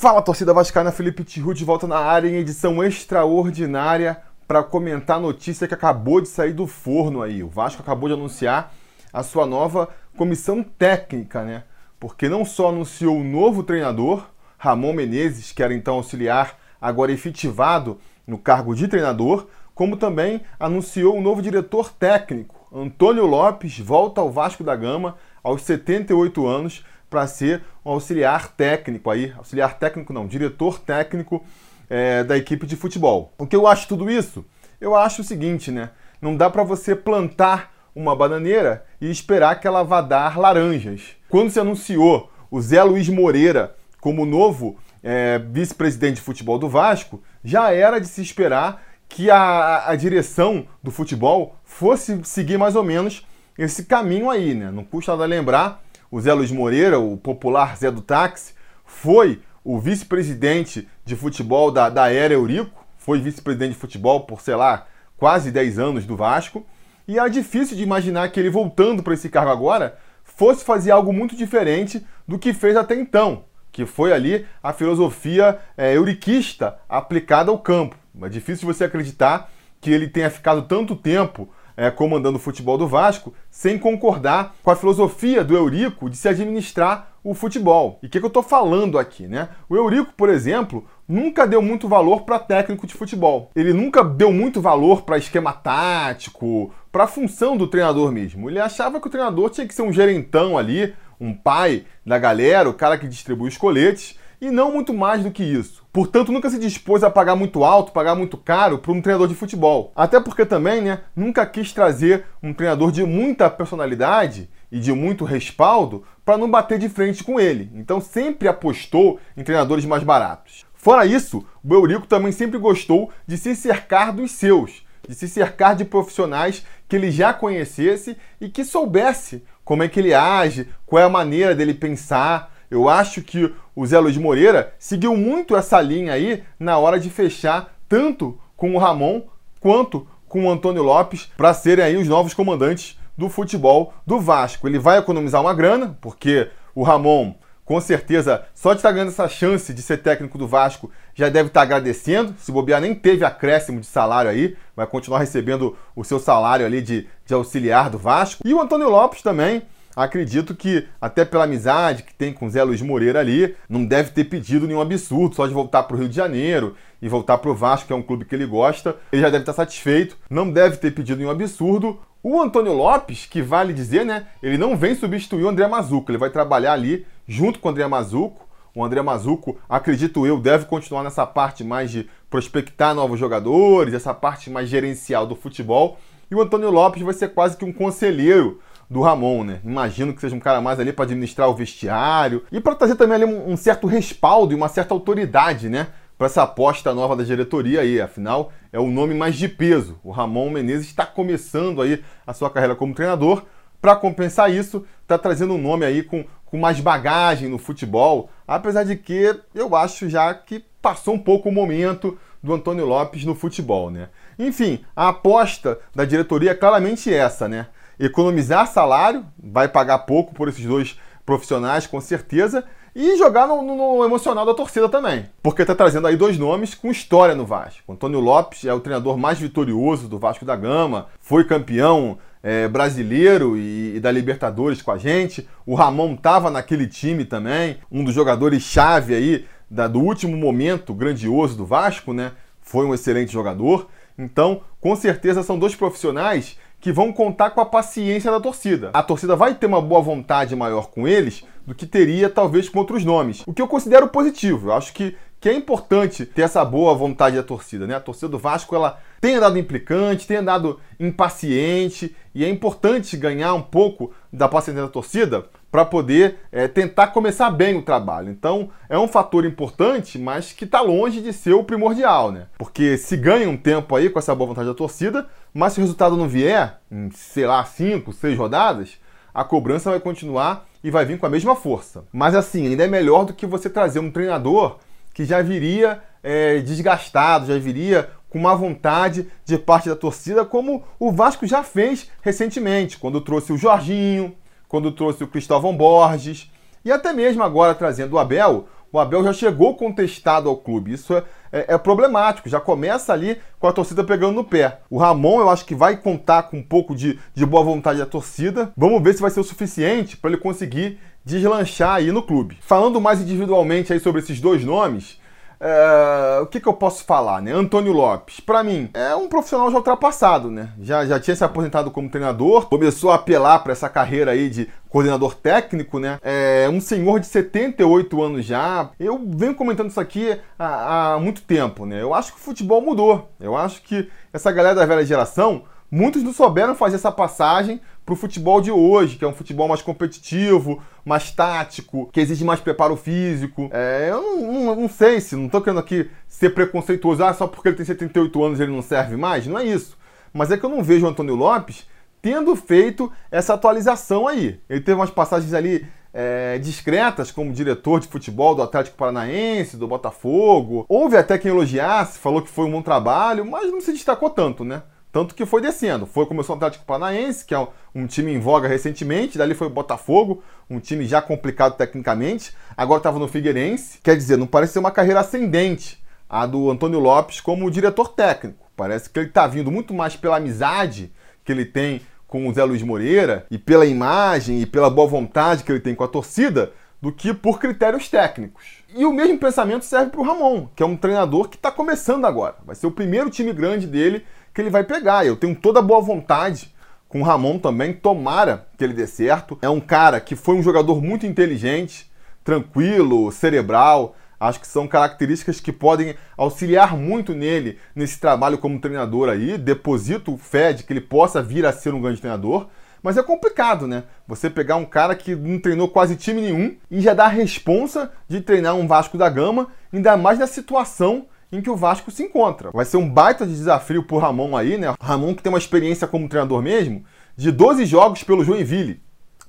Fala torcida vascaína, Felipe Tiru de volta na área em edição extraordinária para comentar a notícia que acabou de sair do forno aí. O Vasco acabou de anunciar a sua nova comissão técnica, né? Porque não só anunciou o novo treinador, Ramon Menezes, que era então auxiliar, agora efetivado no cargo de treinador, como também anunciou o novo diretor técnico. Antônio Lopes volta ao Vasco da Gama aos 78 anos para ser um auxiliar técnico aí, auxiliar técnico não, diretor técnico é, da equipe de futebol. O que eu acho tudo isso? Eu acho o seguinte, né? Não dá para você plantar uma bananeira e esperar que ela vá dar laranjas. Quando se anunciou o Zé Luiz Moreira como novo é, vice-presidente de futebol do Vasco, já era de se esperar que a, a direção do futebol fosse seguir mais ou menos esse caminho aí, né? Não custa nada lembrar o Zé Luiz Moreira, o popular Zé do Táxi, foi o vice-presidente de futebol da, da Era Eurico, foi vice-presidente de futebol por, sei lá, quase 10 anos do Vasco, e era difícil de imaginar que ele voltando para esse cargo agora fosse fazer algo muito diferente do que fez até então, que foi ali a filosofia é, euriquista aplicada ao campo. É difícil você acreditar que ele tenha ficado tanto tempo é, comandando o futebol do Vasco, sem concordar com a filosofia do Eurico de se administrar o futebol. E o que, que, eu estou falando aqui, né? O Eurico, por exemplo, nunca deu muito valor para técnico de futebol. Ele nunca deu muito valor para esquema tático, para a função do treinador mesmo. Ele achava que o treinador tinha que ser um gerentão ali, um pai da galera, o cara que distribui os coletes e não muito mais do que isso. Portanto, nunca se dispôs a pagar muito alto, pagar muito caro para um treinador de futebol. Até porque também, né, nunca quis trazer um treinador de muita personalidade e de muito respaldo para não bater de frente com ele. Então sempre apostou em treinadores mais baratos. Fora isso, o Eurico também sempre gostou de se cercar dos seus, de se cercar de profissionais que ele já conhecesse e que soubesse como é que ele age, qual é a maneira dele pensar, eu acho que o Zé Luiz Moreira seguiu muito essa linha aí na hora de fechar tanto com o Ramon quanto com o Antônio Lopes para serem aí os novos comandantes do futebol do Vasco. Ele vai economizar uma grana, porque o Ramon, com certeza, só de estar ganhando essa chance de ser técnico do Vasco, já deve estar agradecendo. Se bobear, nem teve acréscimo de salário aí, vai continuar recebendo o seu salário ali de, de auxiliar do Vasco. E o Antônio Lopes também acredito que, até pela amizade que tem com Zé Luiz Moreira ali, não deve ter pedido nenhum absurdo só de voltar para o Rio de Janeiro e voltar para o Vasco, que é um clube que ele gosta. Ele já deve estar satisfeito, não deve ter pedido nenhum absurdo. O Antônio Lopes, que vale dizer, né? Ele não vem substituir o André Mazuco, ele vai trabalhar ali junto com o André Mazuco. O André Mazuco, acredito eu, deve continuar nessa parte mais de prospectar novos jogadores, essa parte mais gerencial do futebol. E o Antônio Lopes vai ser quase que um conselheiro do Ramon, né? Imagino que seja um cara mais ali para administrar o vestiário e para trazer também ali um, um, certo respaldo e uma certa autoridade, né? Para essa aposta nova da diretoria aí. Afinal, é o nome mais de peso. O Ramon Menezes está começando aí a sua carreira como treinador. Para compensar isso, está trazendo um nome aí com, com mais bagagem no futebol, apesar de que eu acho já que passou um pouco o momento do Antônio Lopes no futebol, né? Enfim, a aposta da diretoria é claramente essa, né? Economizar salário, vai pagar pouco por esses dois profissionais, com certeza, e jogar no, no, emocional da torcida também. Porque está trazendo aí dois nomes com história no Vasco. Antônio Lopes é o treinador mais vitorioso do Vasco da Gama, foi campeão é, brasileiro e, e, da Libertadores com a gente. O Ramon estava naquele time também, um dos jogadores chave aí da, do último momento grandioso do Vasco, né? Foi um excelente jogador. Então, com certeza são dois profissionais que vão contar com a paciência da torcida. A torcida vai ter uma boa vontade maior com eles do que teria talvez com outros nomes. O que eu considero positivo. Eu acho que, que é importante ter essa boa vontade da torcida, né? A torcida do Vasco ela tem andado implicante, tem andado impaciente e é importante ganhar um pouco da paciência da torcida para poder é, tentar começar bem o trabalho. Então é um fator importante, mas que está longe de ser o primordial, né? Porque se ganha um tempo aí com essa boa vontade da torcida, mas se o resultado não vier, em, sei lá, cinco, seis rodadas, a cobrança vai continuar e vai vir com a mesma força. Mas assim, ainda é melhor do que você trazer um treinador que já viria é, desgastado, já viria com má vontade de parte da torcida, como o Vasco já fez recentemente, quando trouxe o Jorginho, quando trouxe o Cristóvão Borges, e até mesmo agora trazendo o Abel, o Abel já chegou contestado ao clube. Isso é, é, é, problemático, já começa ali com a torcida pegando no pé. O Ramon, eu acho que vai contar com um pouco de, de boa vontade da torcida. Vamos ver se vai ser o suficiente para ele conseguir deslanchar aí no clube. Falando mais individualmente aí sobre esses dois nomes, é, o que, que eu posso falar, né? Antônio Lopes, para mim, é um profissional já ultrapassado, né? Já, já tinha se aposentado como treinador, começou a apelar para essa carreira aí de coordenador técnico, né? É um senhor de 78 anos já. Eu venho comentando isso aqui há, há muito tempo, né? Eu acho que o futebol mudou. Eu acho que essa galera da velha geração muitos não souberam fazer essa passagem para o futebol de hoje, que é um futebol mais competitivo, mais tático, que exige mais preparo físico. É, eu não, não, não, sei se, não estou querendo aqui ser preconceituoso, ah, só porque ele tem 78 anos ele não serve mais, não é isso. Mas é que eu não vejo o Antônio Lopes tendo feito essa atualização aí. Ele teve umas passagens ali é, discretas como diretor de futebol do Atlético Paranaense, do Botafogo. Houve até quem elogiasse, falou que foi um bom trabalho, mas não se destacou tanto, né? Tanto que foi descendo. Foi, começou o Atlético Paranaense, que é um, um, time em voga recentemente, dali foi o Botafogo, um time já complicado tecnicamente. Agora estava no Figueirense. Quer dizer, não parece ser uma carreira ascendente a do Antônio Lopes como diretor técnico. Parece que ele está vindo muito mais pela amizade que ele tem com o Zé Luiz Moreira e pela imagem e pela boa vontade que ele tem com a torcida do que por critérios técnicos. E o mesmo pensamento serve para o Ramon, que é um treinador que está começando agora. Vai ser o primeiro time grande dele que ele vai pegar. Eu tenho toda boa vontade com o Ramon também, tomara que ele dê certo. É um cara que foi um jogador muito inteligente, tranquilo, cerebral. Acho que são características que podem auxiliar muito nele nesse trabalho como treinador aí. Deposito fé de que ele possa vir a ser um grande treinador. Mas é complicado, né? Você pegar um cara que não treinou quase time nenhum e já dá a responsa de treinar um Vasco da Gama, ainda mais na situação em que o Vasco se encontra. Vai ser um baita de desafio pro Ramon aí, né? Ramon que tem uma experiência como treinador mesmo, de 12 jogos pelo Joinville.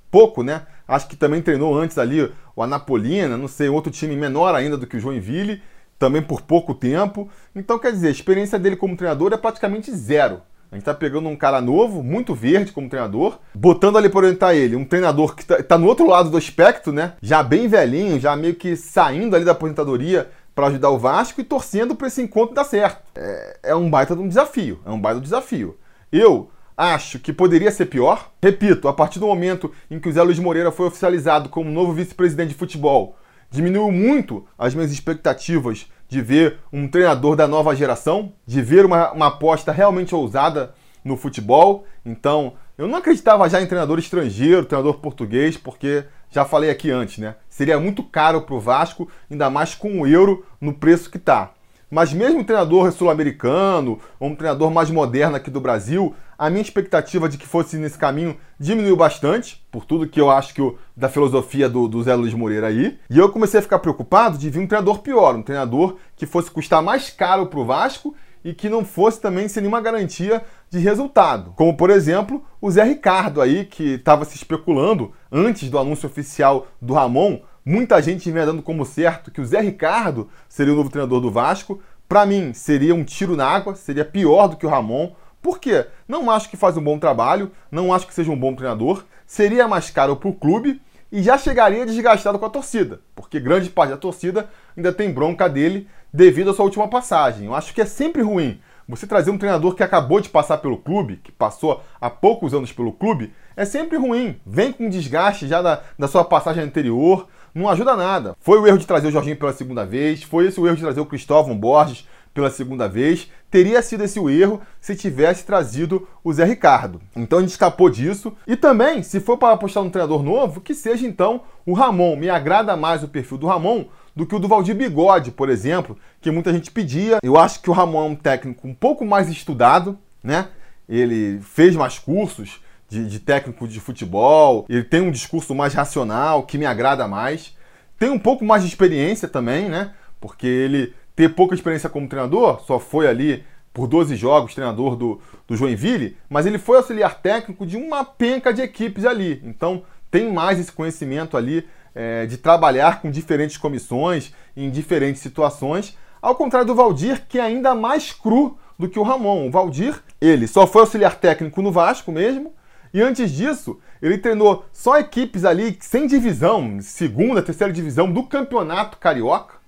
Pouco, né? Acho que também treinou antes ali o Anapolina, não sei, outro time menor ainda do que o Joinville, também por pouco tempo. Então, quer dizer, a experiência dele como treinador é praticamente zero. A gente tá pegando um cara novo, muito verde como treinador, botando ali para orientar ele, um treinador que tá, tá, no outro lado do espectro, né? Já bem velhinho, já meio que saindo ali da aposentadoria para ajudar o Vasco e torcendo para esse encontro dar certo. É, é um baita de um desafio, é um baita desafio. Eu acho que poderia ser pior. Repito, a partir do momento em que o Zé Luiz Moreira foi oficializado como novo vice-presidente de futebol, diminuiu muito as minhas expectativas de ver um treinador da nova geração, de ver uma, uma aposta realmente ousada no futebol. Então, eu não acreditava já em treinador estrangeiro, treinador português, porque já falei aqui antes, né? Seria muito caro para o Vasco, ainda mais com o euro no preço que está. Mas mesmo um treinador sul-americano, ou um treinador mais moderno aqui do Brasil, a minha expectativa de que fosse nesse caminho diminuiu bastante, por tudo que eu acho que eu, da filosofia do, do Zé Luiz Moreira aí. E eu comecei a ficar preocupado de vir um treinador pior, um treinador que fosse custar mais caro para o Vasco e que não fosse também sem nenhuma garantia de resultado. Como, por exemplo, o Zé Ricardo aí, que estava se especulando antes do anúncio oficial do Ramon. Muita gente vinha dando como certo que o Zé Ricardo seria o novo treinador do Vasco. Para mim, seria um tiro na água, seria pior do que o Ramon. Por quê? Não acho que faz um bom trabalho, não acho que seja um bom treinador, seria mais caro para o clube e já chegaria desgastado com a torcida, porque grande parte da torcida ainda tem bronca dele devido à sua última passagem. Eu acho que é sempre ruim você trazer um treinador que acabou de passar pelo clube, que passou há poucos anos pelo clube, é sempre ruim. Vem com desgaste já da, da sua passagem anterior, não ajuda nada. Foi o erro de trazer o Jorginho pela segunda vez, foi esse o erro de trazer o Cristóvão Borges pela segunda vez. Teria sido esse o erro se tivesse trazido o Zé Ricardo. Então a gente escapou disso. E também, se for para apostar num treinador novo, que seja então o Ramon. Me agrada mais o perfil do Ramon do que o do Valdir Bigode, por exemplo, que muita gente pedia. Eu acho que o Ramon é um técnico um pouco mais estudado, né? Ele fez mais cursos de, de técnico de futebol, ele tem um discurso mais racional, que me agrada mais. Tem um pouco mais de experiência também, né? Porque ele ter pouca experiência como treinador, só foi ali por 12 jogos treinador do, do Joinville, mas ele foi auxiliar técnico de uma penca de equipes ali. Então tem mais esse conhecimento ali é, de trabalhar com diferentes comissões em diferentes situações, ao contrário do Valdir, que é ainda mais cru do que o Ramon. O Valdir, ele só foi auxiliar técnico no Vasco mesmo, E antes disso, ele treinou só equipes ali sem divisão, segunda, terceira divisão do Campeonato Carioca.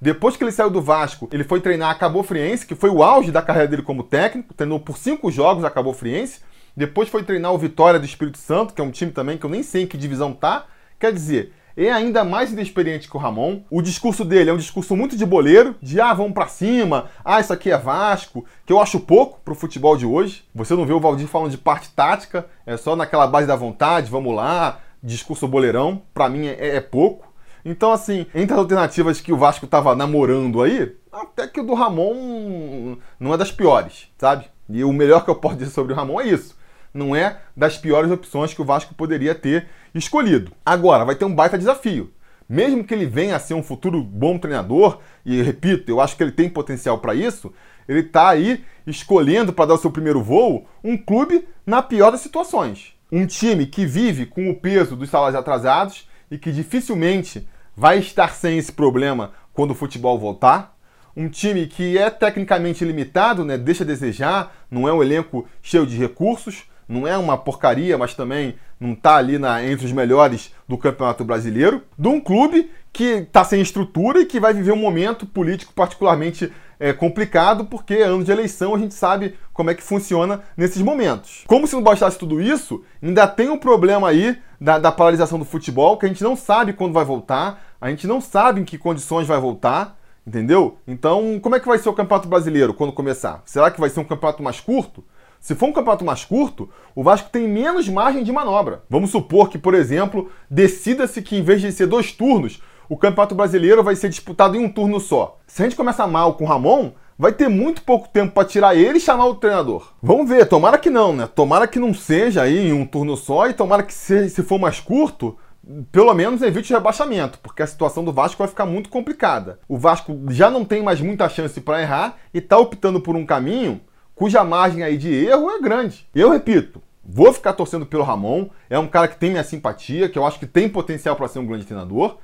Depois que ele saiu do Vasco, ele foi treinar a Cabo Friense, que foi o auge da carreira dele como técnico. Treinou por cinco jogos a Cabo Friense. Depois foi treinar o Vitória do Espírito Santo, que é um time também que eu nem sei em que divisão tá. Quer dizer, é ainda mais inexperiente que o Ramon. O discurso dele é um discurso muito de boleiro, de ah, vamos para cima, ah, isso aqui é Vasco, que eu acho pouco pro futebol de hoje. Você não vê o Valdir falando de parte tática, é só naquela base da vontade, vamos lá, discurso boleirão, para mim é, é pouco. Então, assim, entre as alternativas que o Vasco estava namorando aí, até que o do Ramon não é das piores, sabe? E o melhor que eu posso dizer sobre o Ramon é isso. Não é das piores opções que o Vasco poderia ter escolhido. Agora, vai ter um baita desafio. Mesmo que ele venha a ser um futuro bom treinador, e repito, eu acho que ele tem potencial para isso, ele está aí escolhendo para dar o seu primeiro voo um clube na pior das situações. Um time que vive com o peso dos salários atrasados e que dificilmente vai estar sem esse problema quando o futebol voltar. Um time que é tecnicamente limitado, né? deixa a desejar, não é um elenco cheio de recursos, não é uma porcaria, mas também não está ali na, entre os melhores do Campeonato Brasileiro, de um clube que está sem estrutura e que vai viver um momento político particularmente é, complicado, porque é ano de eleição a gente sabe como é que funciona nesses momentos. Como se não bastasse tudo isso, ainda tem um problema aí da, da paralisação do futebol, que a gente não sabe quando vai voltar, a gente não sabe em que condições vai voltar, entendeu? Então, como é que vai ser o Campeonato Brasileiro quando começar? Será que vai ser um campeonato mais curto? Se for um campeonato mais curto, o Vasco tem menos margem de manobra. Vamos supor que, por exemplo, decida-se que em vez de ser dois turnos, o Campeonato Brasileiro vai ser disputado em um turno só. Se a gente começar mal com o Ramon, vai ter muito pouco tempo para tirar ele e chamar o treinador. Vamos ver, tomara que não, né? Tomara que não seja aí em um turno só e tomara que se, se for mais curto, pelo menos evite o rebaixamento, porque a situação do Vasco vai ficar muito complicada. O Vasco já não tem mais muita chance para errar e está optando por um caminho cuja margem aí de erro é grande. Eu repito, vou ficar torcendo pelo Ramon, é um cara que tem minha simpatia, que eu acho que tem potencial para ser um grande treinador,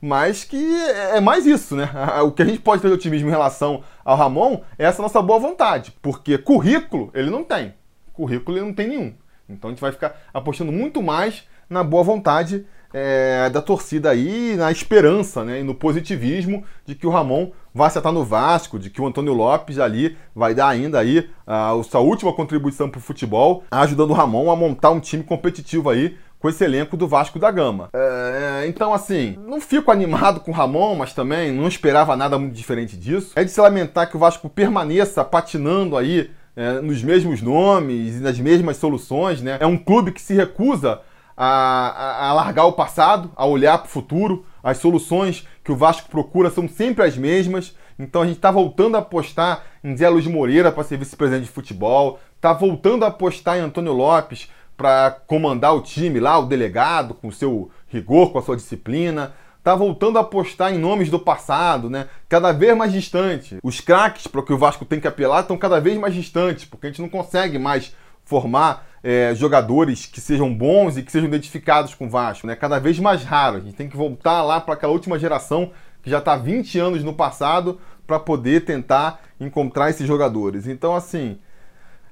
mas que é mais isso, né? O que a gente pode ter de otimismo em relação ao Ramon é essa nossa boa vontade, porque currículo ele não tem. Currículo ele não tem nenhum. Então a gente vai ficar apostando muito mais na boa vontade é, da torcida aí, na esperança né, e no positivismo de que o Ramon vai acertar no Vasco, de que o Antônio Lopes ali vai dar ainda aí a, a sua última contribuição para o futebol, ajudando o Ramon a montar um time competitivo aí com esse elenco do Vasco da Gama. É, então, assim, não fico animado com o Ramon, mas também não esperava nada muito diferente disso. É de se lamentar que o Vasco permaneça patinando aí é, nos mesmos nomes e nas mesmas soluções, né? É um clube que se recusa a, a, largar o passado, a olhar para o futuro. As soluções que o Vasco procura são sempre as mesmas. Então a gente está voltando a apostar em Zé Luiz Moreira para ser vice-presidente de futebol, está voltando a apostar em Antônio Lopes para comandar o time lá, o delegado, com seu rigor, com a sua disciplina. Está voltando a apostar em nomes do passado, né? Cada vez mais distante. Os craques para que o Vasco tem que apelar estão cada vez mais distantes, porque a gente não consegue mais formar é, jogadores que sejam bons e que sejam identificados com o Vasco, né? Cada vez mais raro. A gente tem que voltar lá para aquela última geração que já está 20 anos no passado para poder tentar encontrar esses jogadores. Então, assim,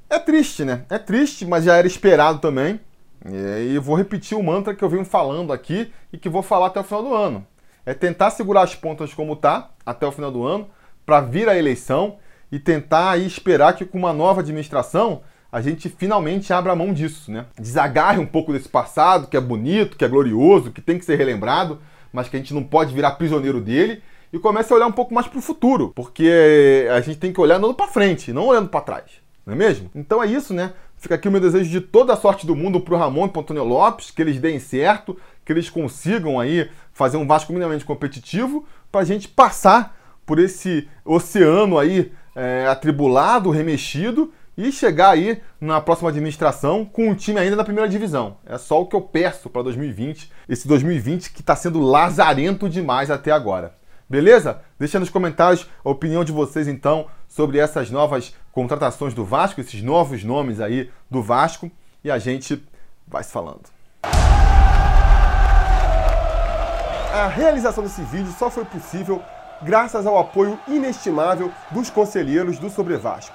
é triste, né? É triste, mas já era esperado também. E eu vou repetir o mantra que eu venho falando aqui e que vou falar até o final do ano. É tentar segurar as pontas como tá até o final do ano para vir a eleição e tentar aí esperar que com uma nova administração a gente finalmente abra mão disso, né? Desagarre um pouco desse passado, que é bonito, que é glorioso, que tem que ser relembrado, mas que a gente não pode virar prisioneiro dele e comece a olhar um pouco mais para o futuro, porque a gente tem que olhar andando para frente, não olhando para trás, não é mesmo? Então é isso, né? Fica aqui o meu desejo de toda a sorte do mundo para o Ramon e para Antônio Lopes, que eles deem certo, que eles consigam aí fazer um Vasco minimamente competitivo, para a gente passar por esse oceano aí é, atribulado, remexido e chegar aí na próxima administração com um time ainda na primeira divisão. É só o que eu peço para 2020, esse 2020 que está sendo lazarento demais até agora. Beleza? Deixa nos comentários a opinião de vocês então sobre essas novas contratações do Vasco, esses novos nomes aí do Vasco e a gente vai se falando. A realização desse vídeo só foi possível graças ao apoio inestimável dos conselheiros do Sobre Vasco.